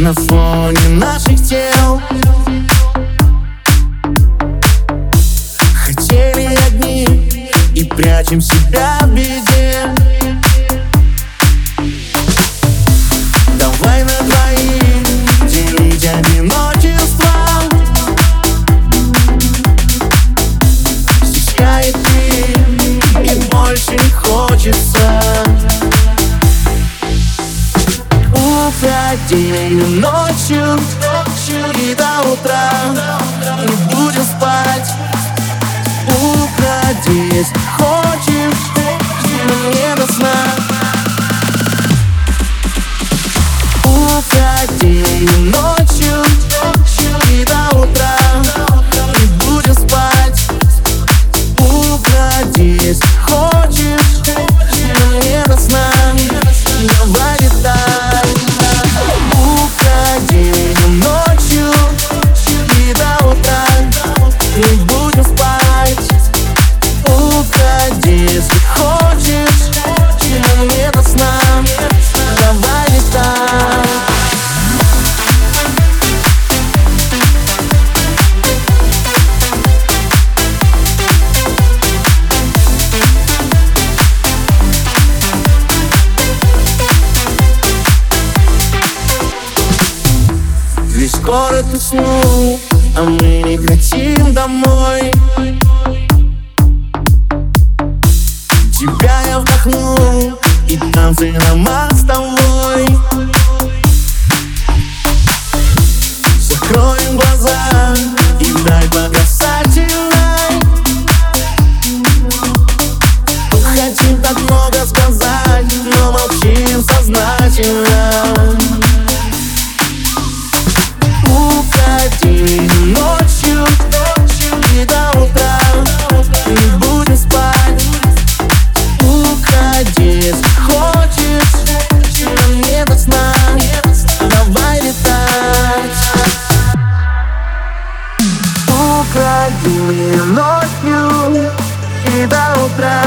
На фоне наших тел. Хотели одни и прячем себя в беде. Давай на двоих делить одиночество Уходим ночью, ночью и до утра. Не будем спать. Если хочешь, но не до сна. Ночью, ночью город уснул, а мы не хотим домой. Тебя я вдохнул, и танцы на мостовой da outra.